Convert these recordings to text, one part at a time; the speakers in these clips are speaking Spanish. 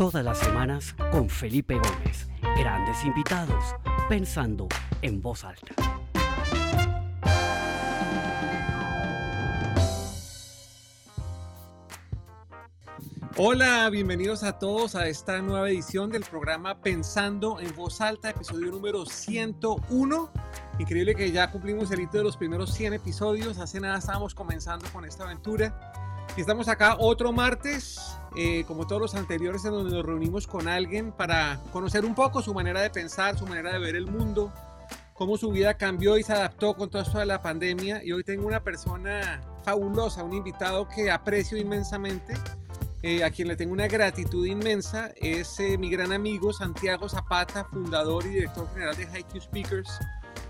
Todas las semanas con Felipe Gómez. Grandes invitados, pensando en voz alta. Hola, bienvenidos a todos a esta nueva edición del programa Pensando en voz alta, episodio número 101. Increíble que ya cumplimos el hito de los primeros 100 episodios. Hace nada estábamos comenzando con esta aventura. Y estamos acá otro martes, eh, como todos los anteriores, en donde nos reunimos con alguien para conocer un poco su manera de pensar, su manera de ver el mundo, cómo su vida cambió y se adaptó con todo esto de la pandemia. Y hoy tengo una persona fabulosa, un invitado que aprecio inmensamente eh, a quien le tengo una gratitud inmensa, es eh, mi gran amigo Santiago Zapata, fundador y director general de HiQ Speakers,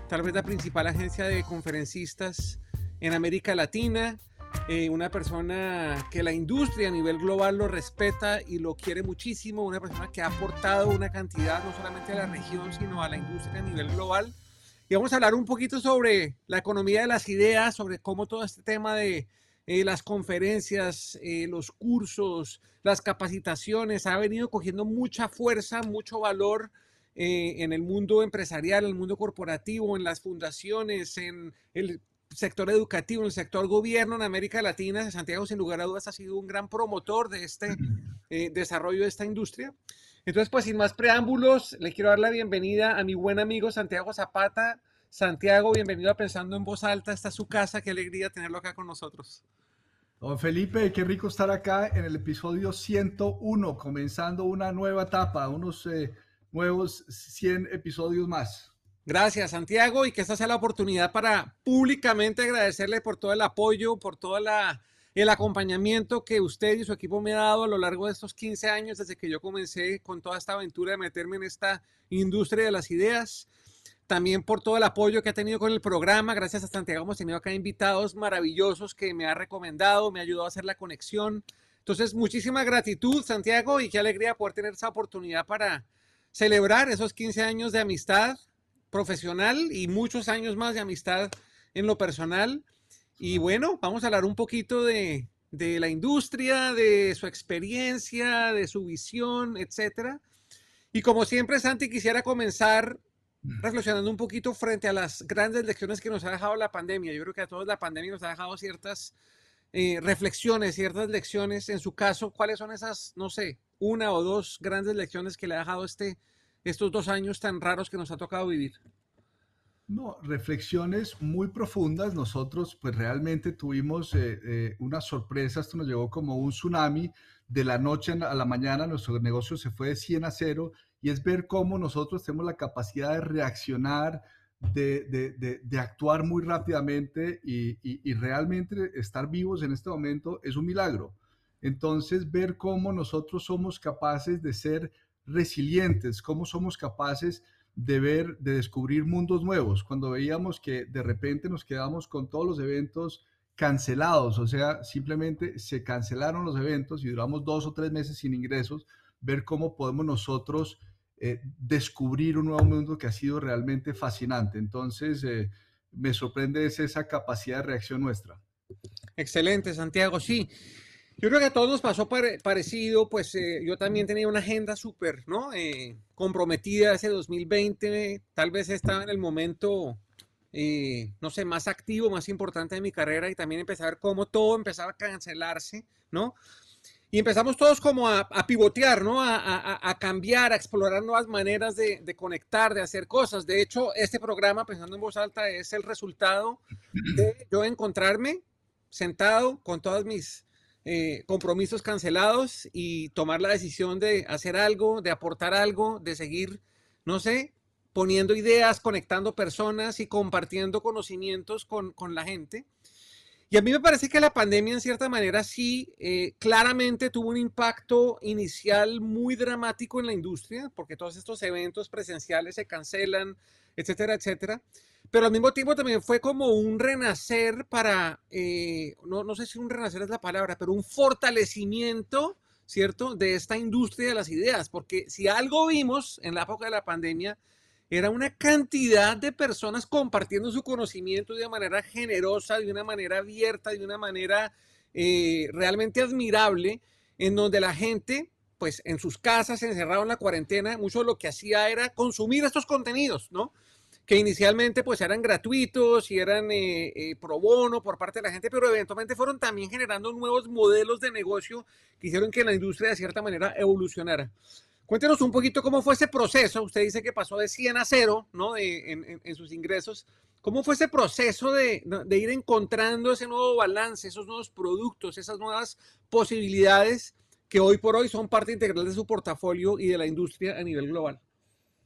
tal vez la principal agencia de conferencistas en América Latina. Eh, una persona que la industria a nivel global lo respeta y lo quiere muchísimo, una persona que ha aportado una cantidad no solamente a la región, sino a la industria a nivel global. Y vamos a hablar un poquito sobre la economía de las ideas, sobre cómo todo este tema de eh, las conferencias, eh, los cursos, las capacitaciones, ha venido cogiendo mucha fuerza, mucho valor eh, en el mundo empresarial, en el mundo corporativo, en las fundaciones, en el sector educativo, en el sector gobierno en América Latina. Santiago, sin lugar a dudas, ha sido un gran promotor de este desarrollo de esta industria. Entonces, pues sin más preámbulos, le quiero dar la bienvenida a mi buen amigo Santiago Zapata, Santiago, bienvenido a Pensando en Voz Alta. Esta es su casa. Qué alegría tenerlo acá con nosotros. Don Felipe, qué rico estar acá en el episodio 101, comenzando una nueva etapa, unos eh, nuevos 100 episodios más. Gracias, Santiago, y que esta sea la oportunidad para públicamente agradecerle por todo el apoyo, por todo la, el acompañamiento que usted y su equipo me ha dado a lo largo de estos 15 años desde que yo comencé con toda esta aventura de meterme en esta industria de las ideas también por todo el apoyo que ha tenido con el programa. Gracias a Santiago hemos tenido acá invitados maravillosos que me ha recomendado, me ha ayudado a hacer la conexión. Entonces, muchísima gratitud, Santiago, y qué alegría poder tener esa oportunidad para celebrar esos 15 años de amistad profesional y muchos años más de amistad en lo personal. Y bueno, vamos a hablar un poquito de, de la industria, de su experiencia, de su visión, etcétera. Y como siempre, Santi, quisiera comenzar reflexionando un poquito frente a las grandes lecciones que nos ha dejado la pandemia. Yo creo que a todos la pandemia nos ha dejado ciertas eh, reflexiones, ciertas lecciones. En su caso, ¿cuáles son esas, no sé, una o dos grandes lecciones que le ha dejado este, estos dos años tan raros que nos ha tocado vivir? No, reflexiones muy profundas. Nosotros pues realmente tuvimos eh, eh, una sorpresa, esto nos llegó como un tsunami. De la noche a la mañana nuestro negocio se fue de 100 a 0 y es ver cómo nosotros tenemos la capacidad de reaccionar, de, actuar muy rápidamente y, realmente estar vivos en este momento es un milagro. Entonces, ver cómo nosotros somos capaces de ser resilientes, cómo somos capaces de ver, de descubrir mundos nuevos. Cuando veíamos que de repente nos quedamos con todos los eventos cancelados, o sea, simplemente se cancelaron los eventos y duramos dos o tres meses sin ingresos, ver cómo podemos nosotros eh, descubrir un nuevo mundo que ha sido realmente fascinante. Entonces, eh, me sorprende esa capacidad de reacción nuestra. Excelente, Santiago. Sí, yo creo que a todos nos pasó parecido, pues eh, yo también tenía una agenda súper, ¿no? comprometida ese 2020, tal vez estaba en el momento, no sé, más activo, más importante de mi carrera y también empecé a ver cómo todo empezaba a cancelarse, ¿no? Y empezamos todos como a, pivotear, ¿no? A, cambiar, a explorar nuevas maneras de, conectar, de hacer cosas. De hecho, este programa, Pensando en Voz Alta, es el resultado de yo encontrarme sentado con todos mis eh, compromisos cancelados y tomar la decisión de hacer algo, de aportar algo, de seguir, no sé, poniendo ideas, conectando personas y compartiendo conocimientos con, con la gente. Y a mí me parece que la pandemia en cierta manera sí eh, claramente tuvo un impacto inicial muy dramático en la industria, porque todos estos eventos presenciales se cancelan, etcétera, etcétera. Pero al mismo tiempo también fue como un renacer para, eh, no, no sé si un renacer es la palabra, pero un fortalecimiento, ¿cierto?, de esta industria de las ideas, porque si algo vimos en la época de la pandemia, era una cantidad de personas compartiendo su conocimiento de una manera generosa, de una manera abierta, de una manera eh, realmente admirable, en donde la gente pues en sus casas, encerrado en la cuarentena, mucho lo que hacía era consumir estos contenidos, ¿no? Que inicialmente pues eran gratuitos y eran eh, eh, pro bono por parte de la gente, pero eventualmente fueron también generando nuevos modelos de negocio que hicieron que la industria de cierta manera evolucionara. Cuéntenos un poquito cómo fue ese proceso. Usted dice que pasó de 100 a 0, ¿no? en, en, sus ingresos. ¿Cómo fue ese proceso de, de, ir encontrando ese nuevo balance, esos nuevos productos, esas nuevas posibilidades que hoy por hoy son parte integral de su portafolio y de la industria a nivel global?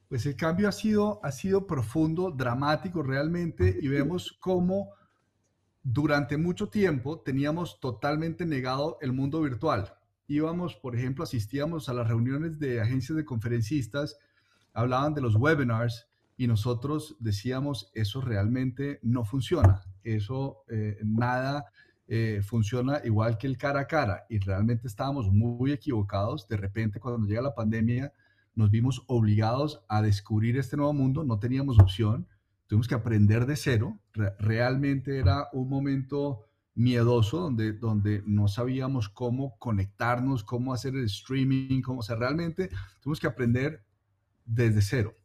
Pues el cambio ha sido, ha sido profundo, dramático realmente, y vemos cómo durante mucho tiempo teníamos totalmente negado el mundo virtual íbamos, por ejemplo, asistíamos a las reuniones de agencias de conferencistas, hablaban de los webinars y nosotros decíamos, eso realmente no funciona, eso eh, nada eh, funciona igual que el cara a cara y realmente estábamos muy equivocados. De repente, cuando llega la pandemia, nos vimos obligados a descubrir este nuevo mundo, no teníamos opción, tuvimos que aprender de cero, realmente era un momento miedoso, donde, donde no sabíamos cómo conectarnos, cómo hacer el streaming, cómo, o sea, realmente tuvimos que aprender desde cero.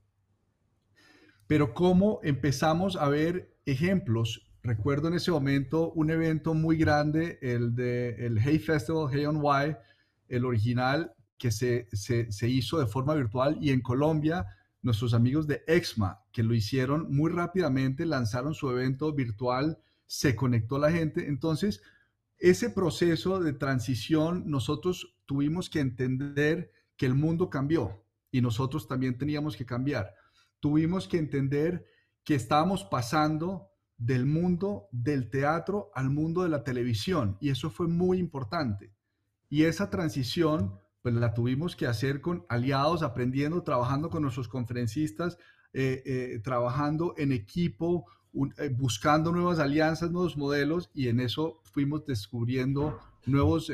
Pero cómo empezamos a ver ejemplos. Recuerdo en ese momento un evento muy grande, el de el Hey Festival, Hey on Y, el original que se, se, se hizo de forma virtual y en Colombia nuestros amigos de Exma, que lo hicieron muy rápidamente, lanzaron su evento virtual se conectó la gente. Entonces, ese proceso de transición, nosotros tuvimos que entender que el mundo cambió y nosotros también teníamos que cambiar. Tuvimos que entender que estábamos pasando del mundo del teatro al mundo de la televisión y eso fue muy importante. Y esa transición, pues la tuvimos que hacer con aliados, aprendiendo, trabajando con nuestros conferencistas, eh, eh, trabajando en equipo, eh, buscando nuevas alianzas, nuevos modelos y en eso fuimos descubriendo nuevos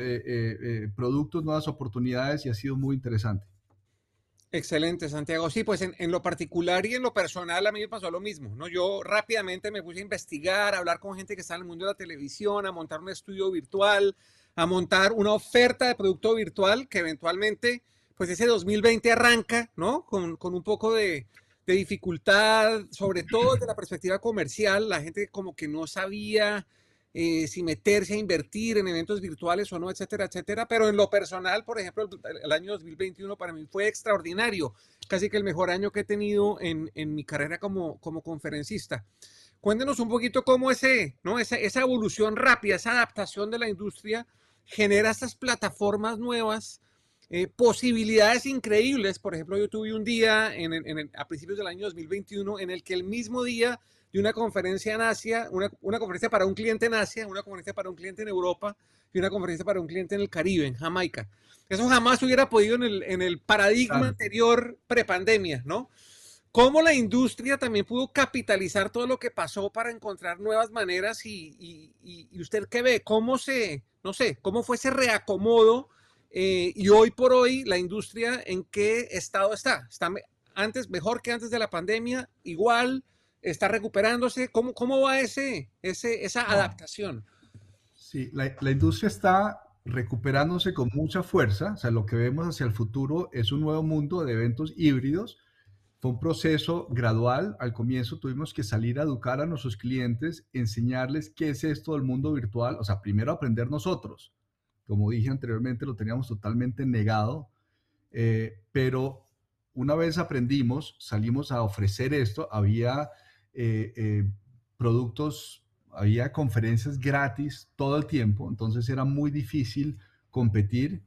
productos, nuevas oportunidades y ha sido muy interesante. Excelente, Santiago. Sí, pues en, en, lo particular y en lo personal a mí me pasó lo mismo, ¿no? Yo rápidamente me puse a investigar, a hablar con gente que está en el mundo de la televisión, a montar un estudio virtual, a montar una oferta de producto virtual que eventualmente, pues ese 2020 arranca, ¿no? Con, con un poco de, de dificultad, sobre todo desde la perspectiva comercial, la gente como que no sabía eh, si meterse a invertir en eventos virtuales o no, etcétera, etcétera. Pero en lo personal, por ejemplo, el, año 2021 para mí fue extraordinario, casi que el mejor año que he tenido en, en mi carrera como, como conferencista. Cuéntenos un poquito cómo ese, ¿no? esa, esa evolución rápida, esa adaptación de la industria genera estas plataformas nuevas eh, posibilidades increíbles. Por ejemplo, yo tuve un día en, a principios del año 2021 en el que el mismo día de una conferencia en Asia, una, una, conferencia para un cliente en Asia, una conferencia para un cliente en Europa y una conferencia para un cliente en el Caribe, en Jamaica. Eso jamás hubiera podido en el, en el paradigma anterior prepandemia, ¿no? Cómo la industria también pudo capitalizar todo lo que pasó para encontrar nuevas maneras y, y, y usted qué ve, cómo se, no sé, cómo fue ese reacomodo eh, y hoy por hoy, la industria, ¿en qué estado está? ¿Está antes, mejor que antes de la pandemia? ¿Igual? ¿Está recuperándose? ¿Cómo, cómo va ese, ese, esa adaptación? Sí, la, la industria está recuperándose con mucha fuerza. O sea, lo que vemos hacia el futuro es un nuevo mundo de eventos híbridos. Fue un proceso gradual. Al comienzo tuvimos que salir a educar a nuestros clientes, enseñarles qué es esto del mundo virtual. O sea, primero aprender nosotros como dije anteriormente, lo teníamos totalmente negado, eh, pero una vez aprendimos, salimos a ofrecer esto, había eh, eh, productos, había conferencias gratis todo el tiempo, entonces era muy difícil competir,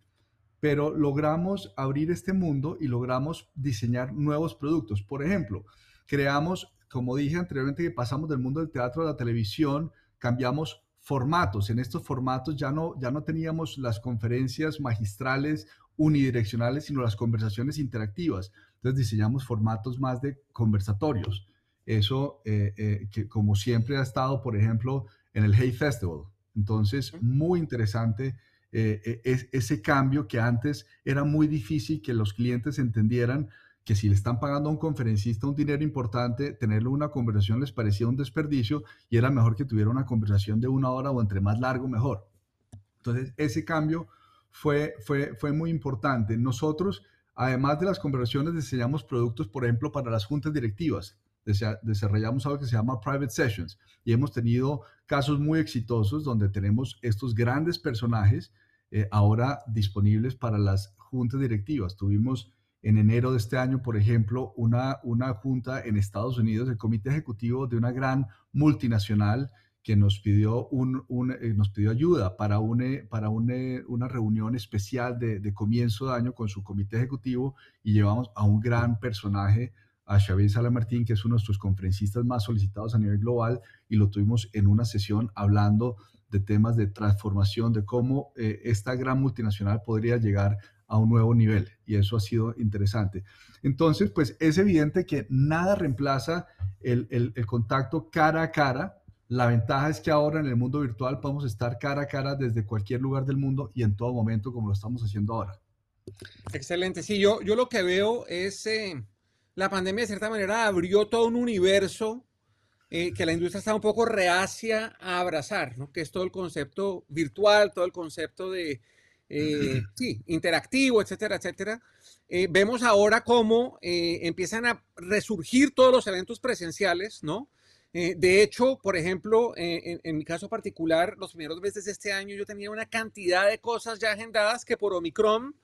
pero logramos abrir este mundo y logramos diseñar nuevos productos. Por ejemplo, creamos, como dije anteriormente, que pasamos del mundo del teatro a la televisión, cambiamos formatos. En estos formatos ya no, ya no teníamos las conferencias magistrales unidireccionales, sino las conversaciones interactivas. Entonces diseñamos formatos más de conversatorios. Eso, eh, eh, que como siempre ha estado, por ejemplo, en el Hey Festival. Entonces, muy interesante eh, ese cambio que antes era muy difícil que los clientes entendieran que si le están pagando a un conferencista un dinero importante, tenerle una conversación les parecía un desperdicio y era mejor que tuviera una conversación de una hora o entre más largo, mejor. Entonces, ese cambio fue, fue, fue muy importante. Nosotros, además de las conversaciones, diseñamos productos, por ejemplo, para las juntas directivas. Desarrollamos algo que se llama Private Sessions y hemos tenido casos muy exitosos donde tenemos estos grandes personajes eh, ahora disponibles para las juntas directivas. Tuvimos en enero de este año, por ejemplo, una, una junta en Estados Unidos, el comité ejecutivo de una gran multinacional que nos pidió, un, eh, nos pidió ayuda para, una, para una reunión especial de, de, comienzo de año con su comité ejecutivo y llevamos a un gran personaje, a Xavier Salamartín, que es uno de nuestros conferencistas más solicitados a nivel global, y lo tuvimos en una sesión hablando de temas de transformación, de cómo eh, esta gran multinacional podría llegar a un nuevo nivel. Y eso ha sido interesante. Entonces, pues es evidente que nada reemplaza el, el, contacto cara a cara. La ventaja es que ahora en el mundo virtual podemos estar cara a cara desde cualquier lugar del mundo y en todo momento como lo estamos haciendo ahora. Excelente. Sí, yo, yo lo que veo es eh, la pandemia de cierta manera abrió todo un universo eh, que la industria está un poco reacia a abrazar, ¿no? que es todo el concepto virtual, todo el concepto de eh, sí, interactivo, etcétera, etcétera. Eh, vemos ahora cómo eh, empiezan a resurgir todos los eventos presenciales, ¿no? de hecho, por ejemplo, en, mi caso particular, los primeros meses de este año yo tenía una cantidad de cosas ya agendadas que por Omicron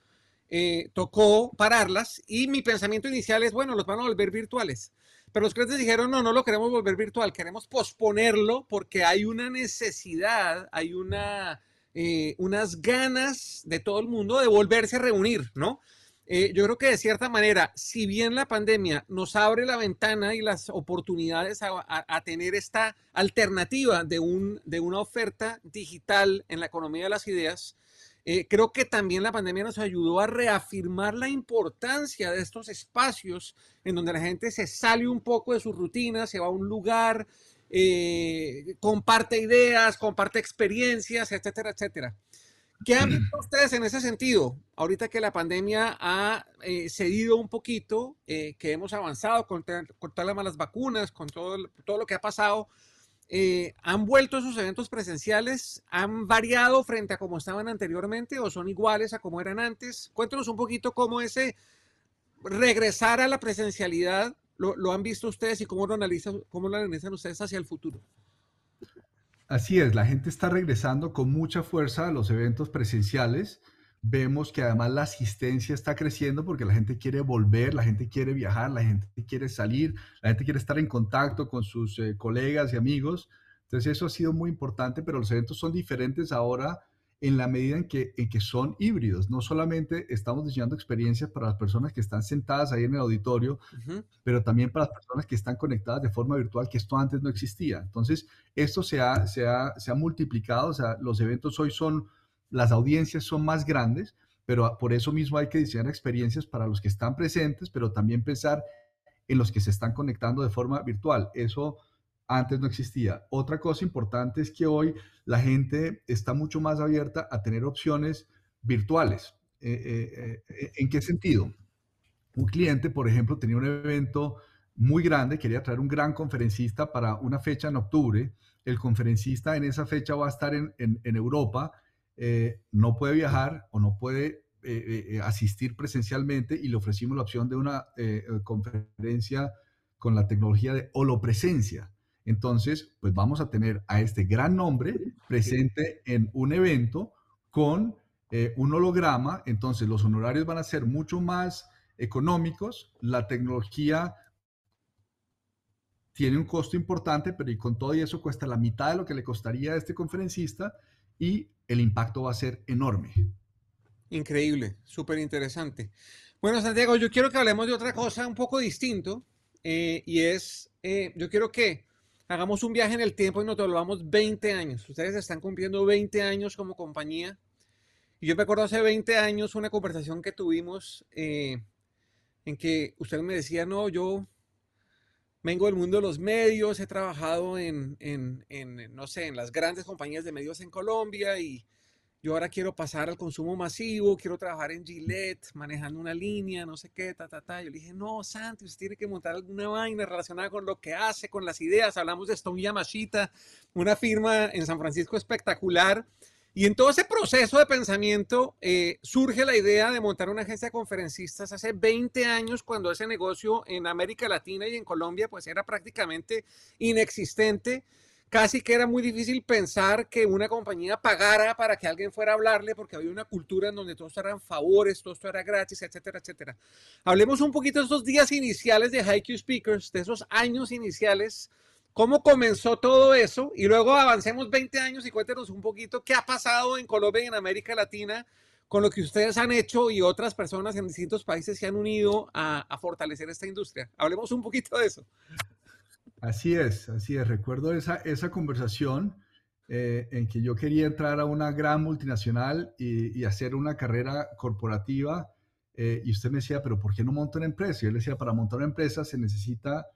tocó pararlas y mi pensamiento inicial es, bueno, los van a volver virtuales. Pero los clientes dijeron, no, no lo queremos volver virtual, queremos posponerlo porque hay una necesidad, hay una eh, unas ganas de todo el mundo de volverse a reunir, ¿no? Eh, yo creo que de cierta manera, si bien la pandemia nos abre la ventana y las oportunidades a, tener esta alternativa de, un, de una oferta digital en la economía de las ideas, eh, creo que también la pandemia nos ayudó a reafirmar la importancia de estos espacios en donde la gente se sale un poco de su rutina, se va a un lugar, eh, comparte ideas, comparte experiencias, etcétera, etcétera. ¿Qué han visto ustedes en ese sentido? Ahorita que la pandemia ha eh, cedido un poquito, eh, que hemos avanzado con, con, todas las vacunas, con todo, todo lo que ha pasado, ¿han vuelto esos eventos presenciales? ¿Han variado frente a como estaban anteriormente o son iguales a como eran antes? Cuéntanos un poquito cómo ese regresar a la presencialidad lo, han visto ustedes y cómo lo, analizan, cómo lo analizan ustedes hacia el futuro? Así es, la gente está regresando con mucha fuerza a los eventos presenciales. Vemos que además la asistencia está creciendo porque la gente quiere volver, la gente quiere viajar, la gente quiere salir, la gente quiere estar en contacto con sus eh, colegas y amigos. Entonces eso ha sido muy importante, pero los eventos son diferentes ahora en la medida en que, en que son híbridos. No solamente estamos diseñando experiencias para las personas que están sentadas ahí en el auditorio, pero también para las personas que están conectadas de forma virtual, que esto antes no existía. Entonces, esto se ha, se ha, se ha multiplicado, o sea, los eventos hoy son, las audiencias son más grandes, pero por eso mismo hay que diseñar experiencias para los que están presentes, pero también pensar en los que se están conectando de forma virtual. Eso antes no existía. Otra cosa importante es que hoy la gente está mucho más abierta a tener opciones virtuales. Eh, eh, eh, ¿En qué sentido? Un cliente, por ejemplo, tenía un evento muy grande, quería traer un gran conferencista para una fecha en octubre. El conferencista en esa fecha va a estar en, Europa, no puede viajar o no puede asistir presencialmente y le ofrecimos la opción de una conferencia con la tecnología de holopresencia. Entonces, pues vamos a tener a este gran nombre presente en un evento con eh, un holograma. Entonces, los honorarios van a ser mucho más económicos. La tecnología tiene un costo importante, pero y con todo eso cuesta la mitad de lo que le costaría a este conferencista y el impacto va a ser enorme. Increíble, súper interesante. Bueno, Santiago, yo quiero que hablemos de otra cosa un poco distinto eh, y es, eh, yo quiero que hagamos un viaje en el tiempo y nos devolvamos 20 años. Ustedes están cumpliendo 20 años como compañía. Y yo me acuerdo hace 20 años una conversación que tuvimos eh, en que usted me decía, no, yo vengo del mundo de los medios, he trabajado en, en, en, no sé, en las grandes compañías de medios en Colombia y yo ahora quiero pasar al consumo masivo, quiero trabajar en Gillette, manejando una línea, no sé qué, ta, ta, ta. Yo le dije, no, Santi, usted tiene que montar alguna vaina relacionada con lo que hace, con las ideas. Hablamos de Stone Yamashita, una firma en San Francisco espectacular. Y en todo ese proceso de pensamiento eh, surge la idea de montar una agencia de conferencistas hace 20 años cuando ese negocio en América Latina y en Colombia pues era prácticamente inexistente. Casi que era muy difícil pensar que una compañía pagara para que alguien fuera a hablarle porque había una cultura en donde todo esto eran favores, todo esto era gratis, etcétera, etcétera. Hablemos un poquito de esos días iniciales de HiQ Speakers, de esos años iniciales cómo comenzó todo eso y luego avancemos 20 años y cuéntenos un poquito qué ha pasado en Colombia y en América Latina con lo que ustedes han hecho y otras personas en distintos países se han unido a, fortalecer esta industria. Hablemos un poquito de eso. Así es, así es. Recuerdo esa, esa conversación eh, en que yo quería entrar a una gran multinacional y, hacer una carrera corporativa. Eh, y usted me decía, pero ¿por qué no monta una empresa? Y yo le decía, para montar una empresa se necesita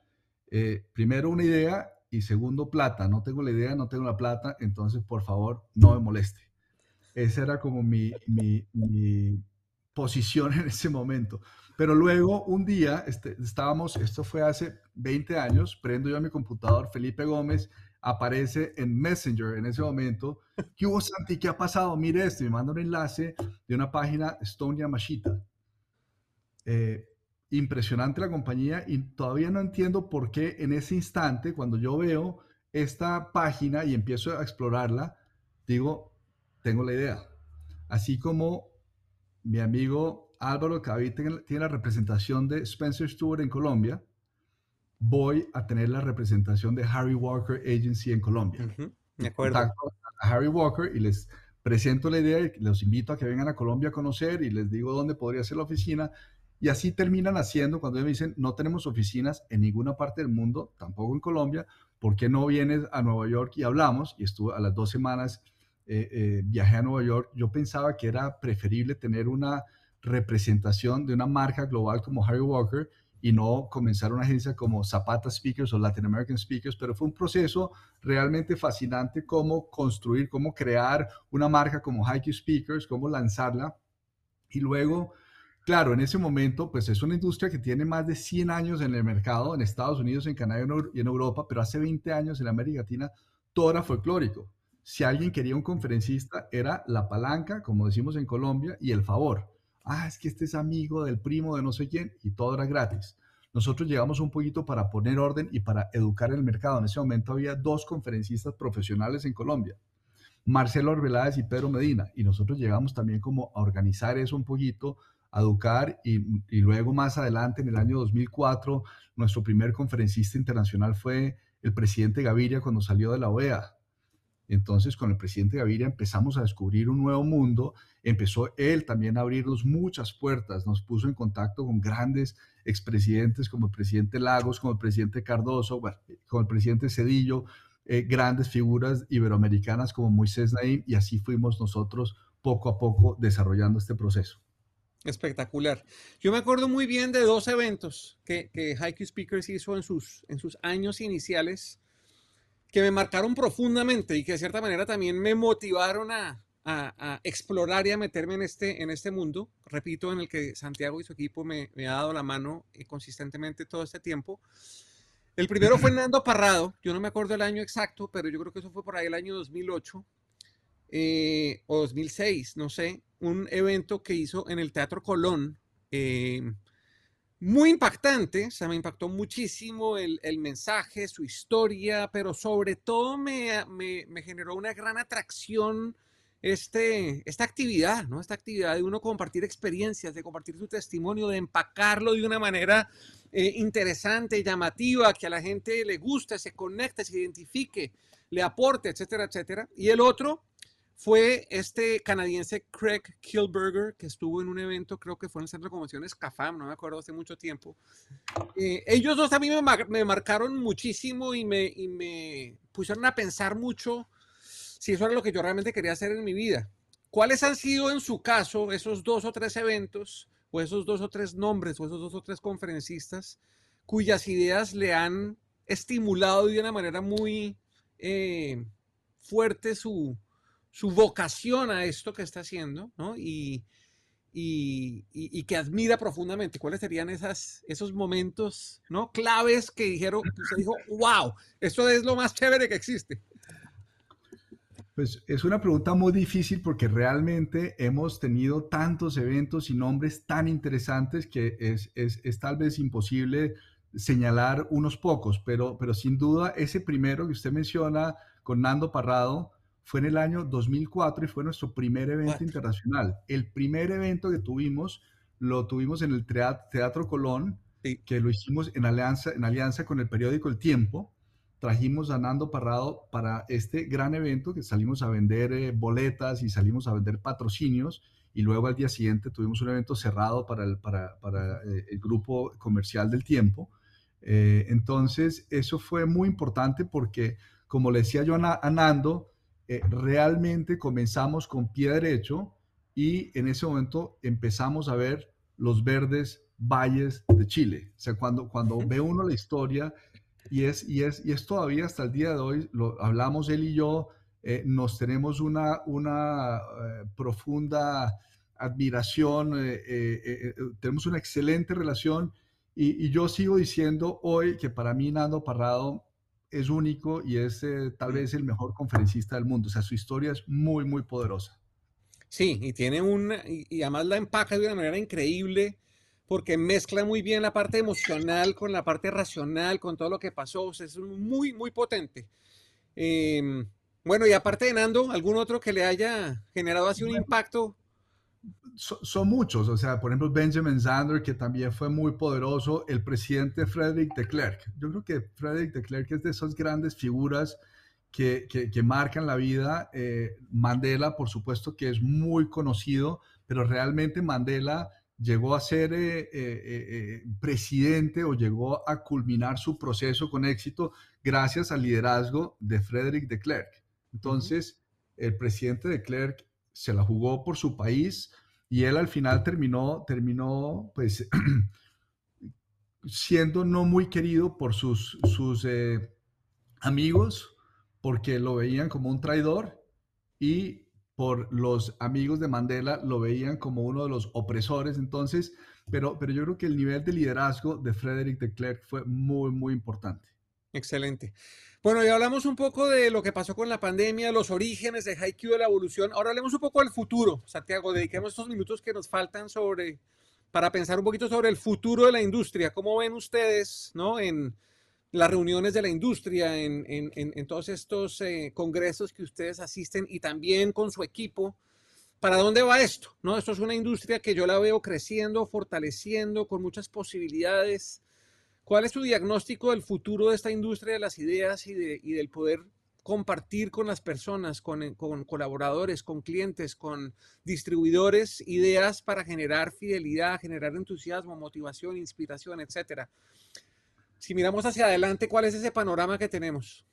eh, primero una idea y segundo plata. No tengo la idea, no tengo la plata, entonces por favor no me moleste. Esa era como mi, posición en ese momento. Pero luego un día este, estábamos, esto fue hace 20 años, prendo yo a mi computador, Felipe Gómez aparece en Messenger en ese momento. ¿Qué hubo, Santi? ¿Qué ha pasado? Mire esto, me manda un enlace de una página Estonia Machita. Eh, impresionante la compañía y todavía no entiendo por qué en ese instante, cuando yo veo esta página y empiezo a explorarla, digo, tengo la idea. Así como mi amigo Álvaro Cavi tiene, la representación de Spencer Stewart en Colombia, voy a tener la representación de Harry Walker Agency en Colombia. De acuerdo. a Harry Walker y les presento la idea y los invito a que vengan a Colombia a conocer y les digo dónde podría ser la oficina y así terminan haciendo cuando me dicen, no tenemos oficinas en ninguna parte del mundo, tampoco en Colombia, ¿por qué no vienes a Nueva York y hablamos? Y estuve a las dos semanas, eh, eh, viajé a Nueva York. Yo pensaba que era preferible tener una representación de una marca global como Harry Walker y no comenzar una agencia como Zapata Speakers o Latin American Speakers, pero fue un proceso realmente fascinante cómo construir, cómo crear una marca como Haiku Speakers, cómo lanzarla y luego Claro, en ese momento, pues es una industria que tiene más de 100 años en el mercado, en Estados Unidos, en Canadá y en Europa, pero hace 20 años en América Latina todo era folclórico. Si alguien quería un conferencista, era la palanca, como decimos en Colombia, y el favor. Ah, es que este es amigo del primo de no sé quién, y todo era gratis. Nosotros llegamos un poquito para poner orden y para educar el mercado. En ese momento había dos conferencistas profesionales en Colombia, Marcelo Arbeláez y Pedro Medina, y nosotros llegamos también como a organizar eso un poquito, educar y, luego más adelante, en el año 2004, nuestro primer conferencista internacional fue el presidente Gaviria cuando salió de la OEA. Entonces, con el presidente Gaviria empezamos a descubrir un nuevo mundo. Empezó él también a abrirnos muchas puertas. Nos puso en contacto con grandes expresidentes como el presidente Lagos, como el presidente Cardoso, bueno, con el presidente Cedillo, eh, grandes figuras iberoamericanas como Moisés Naim, y así fuimos nosotros poco a poco desarrollando este proceso. Espectacular. Yo me acuerdo muy bien de dos eventos que, que Haiku Speakers hizo en sus, en sus años iniciales que me marcaron profundamente y que de cierta manera también me motivaron a, explorar y a meterme en este, en este mundo, repito, en el que Santiago y su equipo me, me ha dado la mano eh, consistentemente todo este tiempo. El primero fue Nando Parrado, yo no me acuerdo el año exacto, pero yo creo que eso fue por ahí el año 2008 eh, o 2006, no sé, un evento que hizo en el Teatro Colón. Eh, muy impactante, o sea, me impactó muchísimo el, mensaje, su historia, pero sobre todo me, me, generó una gran atracción este, esta actividad, ¿no? Esta actividad de uno compartir experiencias, de compartir su testimonio, de empacarlo de una manera eh, interesante, llamativa, que a la gente le guste, se conecte, se identifique, le aporte, etcétera, etcétera. Y el otro, fue este canadiense Craig Kilberger, que estuvo en un evento, creo que fue en el Centro de Convenciones CAFAM, no me acuerdo, hace mucho tiempo. Eh, ellos dos a mí me, marcaron muchísimo y me, y me pusieron a pensar mucho si eso era lo que yo realmente quería hacer en mi vida. ¿Cuáles han sido en su caso esos dos o tres eventos, o esos dos o tres nombres, o esos dos o tres conferencistas cuyas ideas le han estimulado de una manera muy eh, fuerte su, su vocación a esto que está haciendo, ¿no? Y, y, que admira profundamente. ¿Cuáles serían esas, esos momentos, ¿no? Claves que dijeron, se dijo, wow, esto es lo más chévere que existe. Pues es una pregunta muy difícil porque realmente hemos tenido tantos eventos y nombres tan interesantes que es, es, es tal vez imposible señalar unos pocos, pero, pero sin duda ese primero que usted menciona con Nando Parrado fue en el año 2004 y fue nuestro primer evento internacional. El primer evento que tuvimos lo tuvimos en el Teatro Colón, que lo hicimos en alianza, en alianza con el periódico El Tiempo. Trajimos a Nando Parrado para este gran evento que salimos a vender eh, boletas y salimos a vender patrocinios y luego al día siguiente tuvimos un evento cerrado para el, para, para, eh, el grupo comercial del tiempo. Eh, entonces, eso fue muy importante porque, como le decía yo a Nando, realmente comenzamos con pie derecho y en ese momento empezamos a ver los verdes valles de Chile. O sea, cuando, cuando ve uno la historia, y es, y, es, y es todavía hasta el día de hoy, lo hablamos él y yo, eh, nos tenemos una, una eh, profunda admiración, eh, tenemos una excelente relación, y, y, yo sigo diciendo hoy que para mí Nando Parrado es único y es tal vez el mejor conferencista del mundo. O sea, su historia es muy, muy poderosa. Sí, y tiene un, y, además la empaca de una manera increíble porque mezcla muy bien la parte emocional con la parte racional, con todo lo que pasó. O sea, es muy, muy potente. Em, bueno, y aparte de Nando, ¿algún otro que le haya generado así un impacto? Son muchos, o sea, por ejemplo, Benjamin Zander, que también fue muy poderoso, el presidente Frederick de Klerk. Yo creo que Frederick de Klerk es de esas grandes figuras que, que, marcan la vida. Eh, Mandela, por supuesto, que es muy conocido, pero realmente Mandela llegó a ser eh, eh, presidente o llegó a culminar su proceso con éxito gracias al liderazgo de Frederick de Klerk. Entonces, el presidente de Klerk se la jugó por su país y él al final terminó, terminó pues, siendo no muy querido por sus, sus amigos, porque lo veían como un traidor y por los amigos de Mandela lo veían como uno de los opresores. Entonces, pero, pero yo creo que el nivel de liderazgo de Frederick de Klerk fue muy, muy importante. Excelente. Bueno, ya hablamos un poco de lo que pasó con la pandemia, los orígenes de Haikyuu de la evolución. Ahora hablemos un poco del futuro. Santiago, dediquemos estos minutos que nos faltan sobre para pensar un poquito sobre el futuro de la industria. ¿Cómo ven ustedes, no? En, las reuniones de la industria, en, todos estos eh, congresos que ustedes asisten y también con su equipo. ¿Para dónde va esto? ¿No? Esto es una industria que yo la veo creciendo, fortaleciendo, con muchas posibilidades. ¿Cuál es su diagnóstico del futuro de esta industria de las ideas y, de, del poder compartir con las personas, con, con, colaboradores, con clientes, con distribuidores, ideas para generar fidelidad, generar entusiasmo, motivación, inspiración, etcétera? si miramos hacia adelante, ¿cuál es ese panorama que tenemos?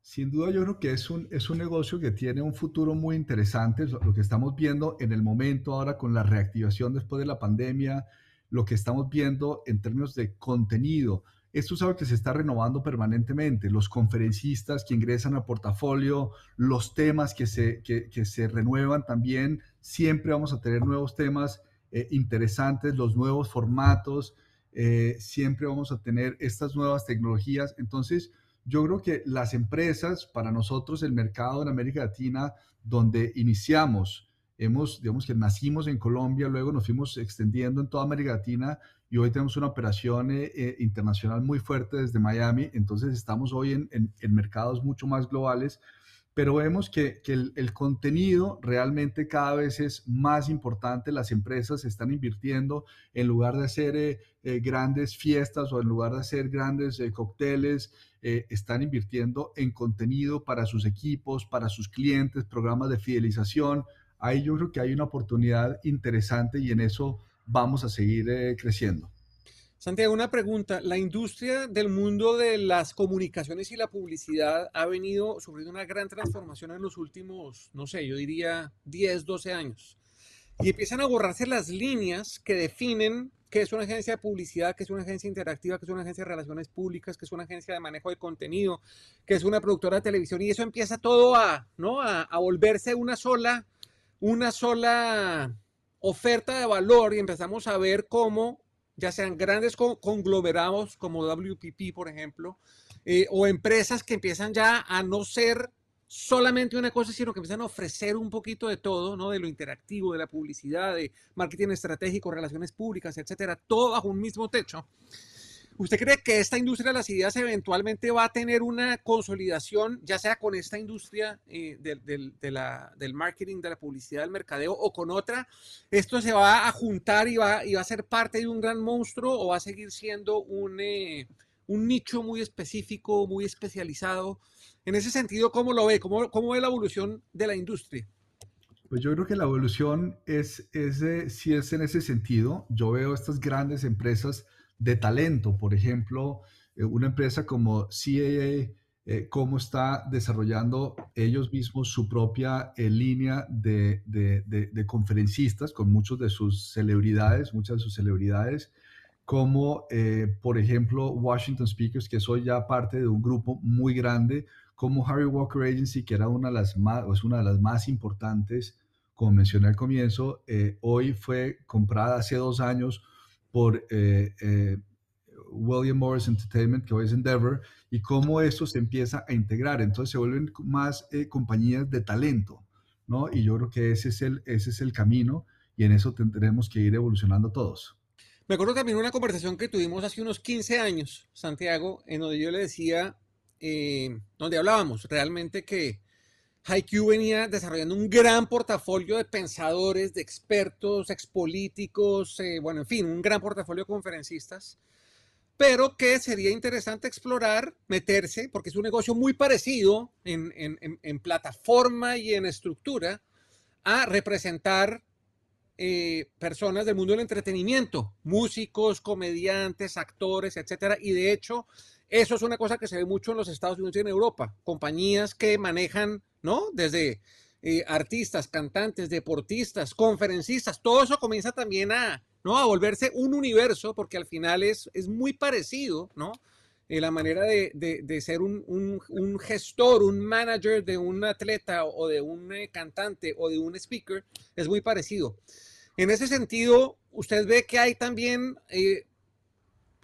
Sin duda yo creo que es un, es un negocio que tiene un futuro muy interesante, lo que estamos viendo en el momento ahora con la reactivación después de la pandemia, lo que estamos viendo en términos de contenido. Esto es algo que se está renovando permanentemente. Los conferencistas que ingresan al portafolio, los temas que se, que, que se renuevan también, siempre vamos a tener nuevos temas eh, interesantes, los nuevos formatos. Eh, siempre vamos a tener estas nuevas tecnologías. Entonces, yo creo que las empresas, para nosotros, el mercado en América Latina, donde iniciamos, hemos, digamos que nacimos en Colombia, luego nos fuimos extendiendo en toda América Latina y hoy tenemos una operación eh, eh, internacional muy fuerte desde Miami, entonces estamos hoy en, en mercados mucho más globales pero vemos que, el, contenido realmente cada vez es más importante. Las empresas están invirtiendo en lugar de hacer eh, eh, grandes fiestas o en lugar de hacer grandes eh, cócteles, están invirtiendo en contenido para sus equipos, para sus clientes, programas de fidelización. Ahí yo creo que hay una oportunidad interesante y en eso vamos a seguir creciendo. Santiago, una pregunta. La industria del mundo de las comunicaciones y la publicidad ha venido sufriendo una gran transformación en los últimos, no sé, yo diría 10, 12 años. Y empiezan a borrarse las líneas que definen qué es una agencia de publicidad, qué es una agencia interactiva, qué es una agencia de relaciones públicas, qué es una agencia de manejo de contenido, qué es una productora de televisión. Y eso empieza todo a, ¿no? a, a volverse una sola, una sola oferta de valor y empezamos a ver cómo ya sean grandes conglomerados como WPP, por ejemplo, eh, o empresas que empiezan ya a no ser solamente una cosa, sino que empiezan a ofrecer un poquito de todo, ¿no? De lo interactivo, de la publicidad, de marketing estratégico, relaciones públicas, etcétera, todo bajo un mismo techo. ¿Usted cree que esta industria de las ideas eventualmente va a tener una consolidación, ya sea con esta industria eh, del, marketing, de la publicidad, del mercadeo o con otra? ¿Esto se va a juntar y va, y va a ser parte de un gran monstruo o va a seguir siendo un, eh, un nicho muy específico, muy especializado? En ese sentido, ¿cómo lo ve? ¿Cómo, cómo ve la evolución de la industria? Pues yo creo que la evolución es, es si es en ese sentido. Yo veo estas grandes empresas de talento, por ejemplo, eh, una empresa como CAA, eh, cómo está desarrollando ellos mismos su propia eh, línea de, de, de, conferencistas con muchos de sus celebridades, muchas de sus celebridades, como por ejemplo Washington Speakers, que soy ya parte de un grupo muy grande como Harry Walker Agency, que era una de las más, una de las más importantes, como mencioné al comienzo, eh, hoy fue comprada hace dos años por eh, eh, William Morris Entertainment, que hoy es Endeavor, y cómo esto se empieza a integrar. Entonces se vuelven más compañías de talento, ¿no? Y yo creo que ese es, el, ese es el camino y en eso tendremos que ir evolucionando todos. Me acuerdo también una conversación que tuvimos hace unos 15 años, Santiago, en donde yo le decía eh, donde hablábamos realmente que Haiku venía desarrollando un gran portafolio de pensadores, de expertos, expolíticos, eh, bueno, en fin, un gran portafolio de conferencistas, pero que sería interesante explorar, meterse, porque es un negocio muy parecido en, en, plataforma y en estructura, a representar eh, personas del mundo del entretenimiento, músicos, comediantes, actores, etcétera, y de hecho eso es una cosa que se ve mucho en los Estados Unidos y en Europa. Compañías que manejan, ¿no? Desde eh, artistas, cantantes, deportistas, conferencistas, todo eso comienza también a, ¿no? A volverse un universo, porque al final es, es muy parecido, ¿no? Eh, la manera de, de, ser un, un, gestor, un manager de un atleta o de un eh, cantante o de un speaker es muy parecido. En ese sentido, usted ve que hay también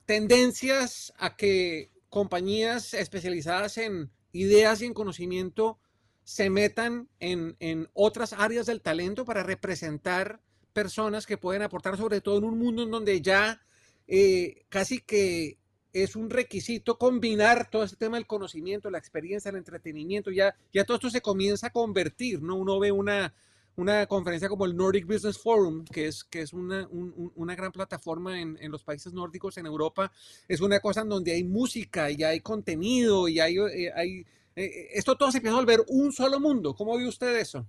tendencias a que compañías especializadas en ideas y en conocimiento se metan en, otras áreas del talento para representar personas que pueden aportar, sobre todo en un mundo en donde ya eh, casi que es un requisito combinar todo este tema del conocimiento, la experiencia, el entretenimiento, ya, ya todo esto se comienza a convertir, ¿no? Uno ve una, una conferencia como el Nordic Business Forum, que es, que es una, una gran plataforma en, en, los países nórdicos, en Europa, es una cosa en donde hay música y hay contenido y hay... Hay eh, esto todo se empieza a volver un solo mundo. ¿Cómo ve usted eso?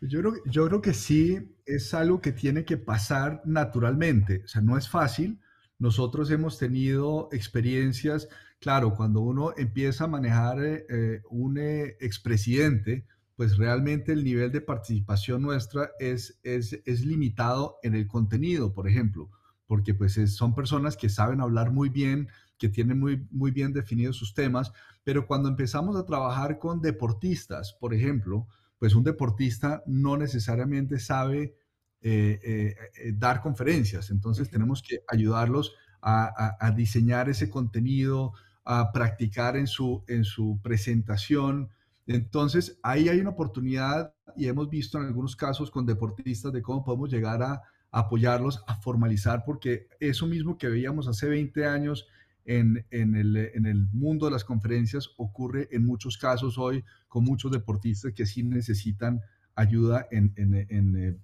Yo creo, yo creo que sí es algo que tiene que pasar naturalmente. O sea, no es fácil. Nosotros hemos tenido experiencias, claro, cuando uno empieza a manejar eh, un expresidente, pues realmente el nivel de participación nuestra es, es, es limitado en el contenido, por ejemplo, porque pues son personas que saben hablar muy bien, que tienen muy, muy bien definidos sus temas, pero cuando empezamos a trabajar con deportistas, por ejemplo, pues un deportista no necesariamente sabe eh, eh, eh, dar conferencias, entonces tenemos que ayudarlos a, a, diseñar ese contenido, a practicar en su, en su presentación, entonces, ahí hay una oportunidad y hemos visto en algunos casos con deportistas de cómo podemos llegar a, apoyarlos, a formalizar, porque eso mismo que veíamos hace 20 años en, el, mundo de las conferencias ocurre en muchos casos hoy con muchos deportistas que sí necesitan ayuda en,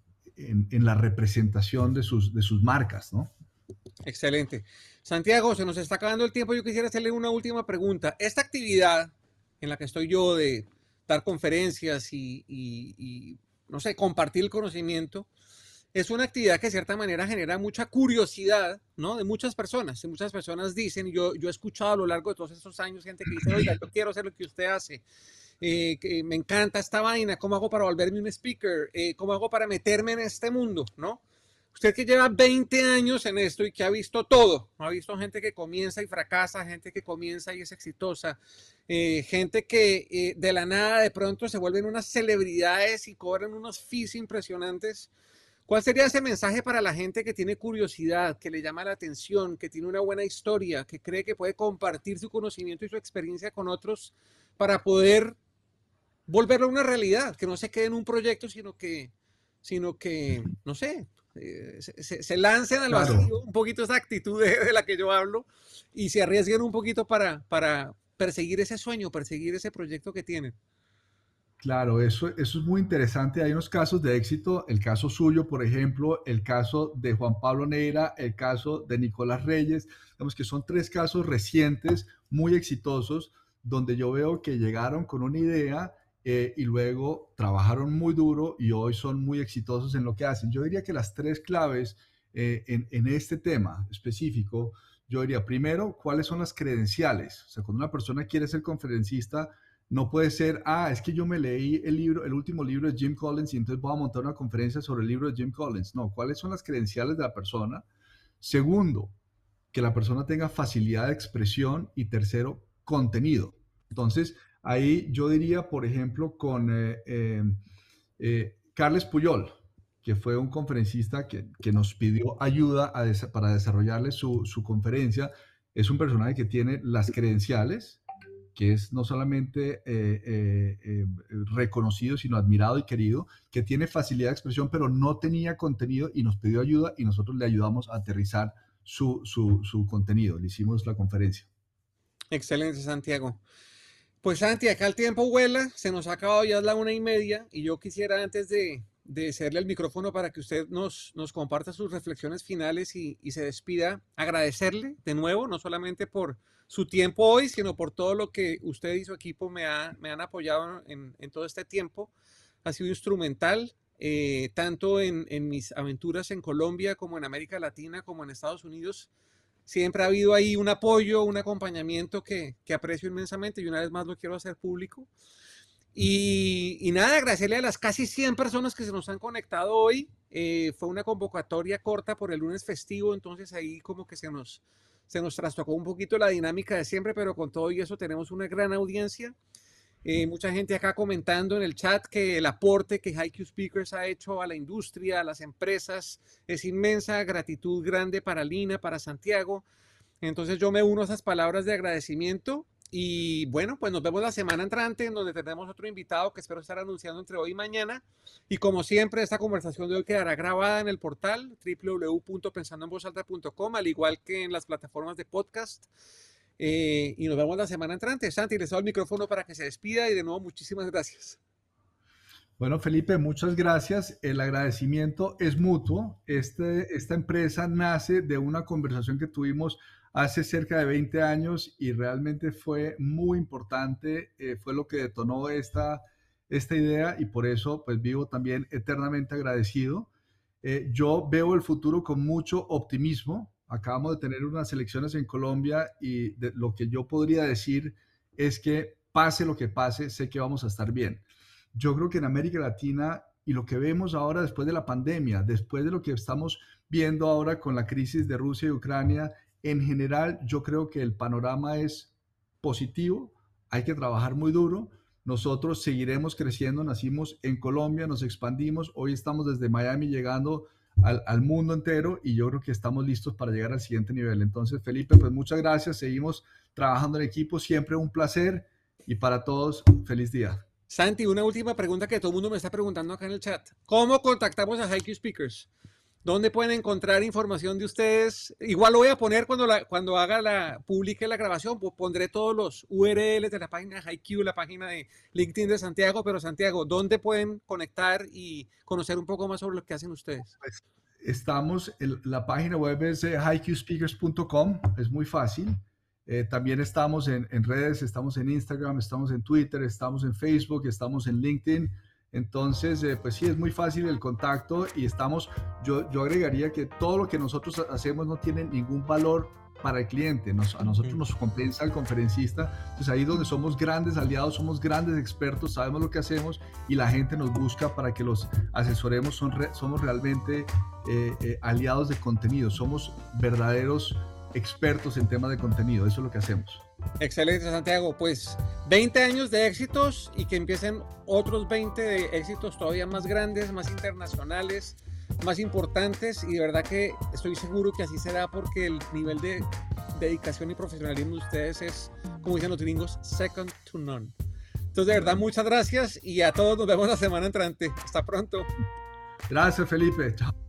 la representación de sus, de sus marcas, ¿no? Excelente. Santiago, se nos está acabando el tiempo. Yo quisiera hacerle una última pregunta. Esta actividad en la que estoy yo de dar conferencias y, no sé, compartir el conocimiento, es una actividad que de cierta manera genera mucha curiosidad, ¿no? De muchas personas. Y muchas personas dicen, yo, yo he escuchado a lo largo de todos estos años gente que dice, oiga, yo quiero hacer lo que usted hace. Eh, que me encanta esta vaina, ¿cómo hago para volverme un speaker? Eh, ¿Cómo hago para meterme en este mundo? ¿No? Usted que lleva 20 años en esto y que ha visto todo, ha visto gente que comienza y fracasa, gente que comienza y es exitosa, eh, gente que eh, de la nada de pronto se vuelven unas celebridades y cobran unos fees impresionantes. ¿Cuál sería ese mensaje para la gente que tiene curiosidad, que le llama la atención, que tiene una buena historia, que cree que puede compartir su conocimiento y su experiencia con otros para poder volverlo una realidad, que no se quede en un proyecto, sino que, sino que no sé, eh, se, se, lancen al vacío, un poquito esa actitud de, la que yo hablo, y se arriesguen un poquito para, para perseguir ese sueño, perseguir ese proyecto que tienen. Claro, eso, eso es muy interesante. Hay unos casos de éxito, el caso suyo, por ejemplo, el caso de Juan Pablo Neira, el caso de Nicolás Reyes, digamos que son tres casos recientes, muy exitosos, donde yo veo que llegaron con una idea eh, y luego trabajaron muy duro y hoy son muy exitosos en lo que hacen. Yo diría que las tres claves eh, en, en este tema específico, yo diría, primero, ¿cuáles son las credenciales? O sea, cuando una persona quiere ser conferencista, no puede ser, ah, es que yo me leí el libro, el último libro de Jim Collins y entonces voy a montar una conferencia sobre el libro de Jim Collins. No, ¿cuáles son las credenciales de la persona? Segundo, que la persona tenga facilidad de expresión y tercero, contenido. Entonces, ahí yo diría, por ejemplo, con eh, eh, eh, Carles Puyol, que fue un conferencista que, nos pidió ayuda para desarrollarle su, su conferencia. Es un personaje que tiene las credenciales, que es no solamente eh, eh, eh, reconocido, sino admirado y querido, que tiene facilidad de expresión, pero no tenía contenido y nos pidió ayuda y nosotros le ayudamos a aterrizar su, su, contenido. Le hicimos la conferencia. Excelente, Santiago. Pues Santi, acá el tiempo vuela, se nos ha acabado ya la una y media y yo quisiera antes de, de cederle el micrófono para que usted nos, nos comparta sus reflexiones finales y, se despida, agradecerle de nuevo, no solamente por su tiempo hoy, sino por todo lo que usted y su equipo me, me han apoyado en, todo este tiempo. Ha sido instrumental, eh, tanto en, mis aventuras en Colombia como en América Latina, como en Estados Unidos. Siempre ha habido ahí un apoyo, un acompañamiento que, aprecio inmensamente y una vez más lo quiero hacer público. Y, nada, agradecerle a las casi 100 personas que se nos han conectado hoy. Eh, fue una convocatoria corta por el lunes festivo, entonces ahí como que se nos, se nos trastocó un poquito la dinámica de siempre, pero con todo y eso tenemos una gran audiencia. Eh, mucha gente acá comentando en el chat que el aporte que HiQ Speakers ha hecho a la industria, a las empresas, es inmensa. Gratitud grande para Lina, para Santiago. Entonces yo me uno a esas palabras de agradecimiento y bueno, pues nos vemos la semana entrante en donde tendremos otro invitado que espero estar anunciando entre hoy y mañana. Y como siempre, esta conversación de hoy quedará grabada en el portal www.pensandoenvozalta.com, al igual que en las plataformas de podcast. Eh, y nos vemos la semana entrante. Santi, les doy el micrófono para que se despida y de nuevo muchísimas gracias. Bueno, Felipe, muchas gracias. El agradecimiento es mutuo. Este, esta empresa nace de una conversación que tuvimos hace cerca de 20 años y realmente fue muy importante, eh, fue lo que detonó esta, esta idea y por eso pues vivo también eternamente agradecido. Eh, yo veo el futuro con mucho optimismo. Acabamos de tener unas elecciones en Colombia y lo que yo podría decir es que pase lo que pase, sé que vamos a estar bien. Yo creo que en América Latina y lo que vemos ahora después de la pandemia, después de lo que estamos viendo ahora con la crisis de Rusia y Ucrania, en general, yo creo que el panorama es positivo, hay que trabajar muy duro. Nosotros seguiremos creciendo, nacimos en Colombia, nos expandimos, hoy estamos desde Miami llegando al, mundo entero y yo creo que estamos listos para llegar al siguiente nivel. Entonces, Felipe, pues muchas gracias, seguimos trabajando en equipo, siempre un placer y para todos, feliz día. Santi, una última pregunta que todo el mundo me está preguntando acá en el chat. ¿Cómo contactamos a Haiku Speakers? ¿Dónde pueden encontrar información de ustedes? Igual lo voy a poner cuando, cuando haga la, publique la grabación, pondré todos los URLs de la página de la página de LinkedIn de Santiago, pero Santiago, ¿dónde pueden conectar y conocer un poco más sobre lo que hacen ustedes? Pues, estamos, la página web es hiqspeakers.com, es muy fácil. Eh, también estamos en redes, estamos en Instagram, estamos en Twitter, estamos en Facebook, estamos en LinkedIn. Entonces, eh, pues sí, es muy fácil el contacto y estamos, yo, yo agregaría que todo lo que nosotros hacemos no tiene ningún valor para el cliente, nos, a nosotros nos compensa el conferencista, entonces ahí donde somos grandes aliados, somos grandes expertos, sabemos lo que hacemos y la gente nos busca para que los asesoremos, Son somos realmente eh, eh, aliados de contenido, somos verdaderos expertos en temas de contenido, eso es lo que hacemos. Excelente, Santiago. Pues 20 años de éxitos y que empiecen otros 20 de éxitos todavía más grandes, más internacionales, más importantes y de verdad que estoy seguro que así será porque el nivel de dedicación y profesionalismo de ustedes es, como dicen los gringos, second to none. Entonces, de verdad, muchas gracias y a todos nos vemos la semana entrante. Hasta pronto. Gracias, Felipe. Chao.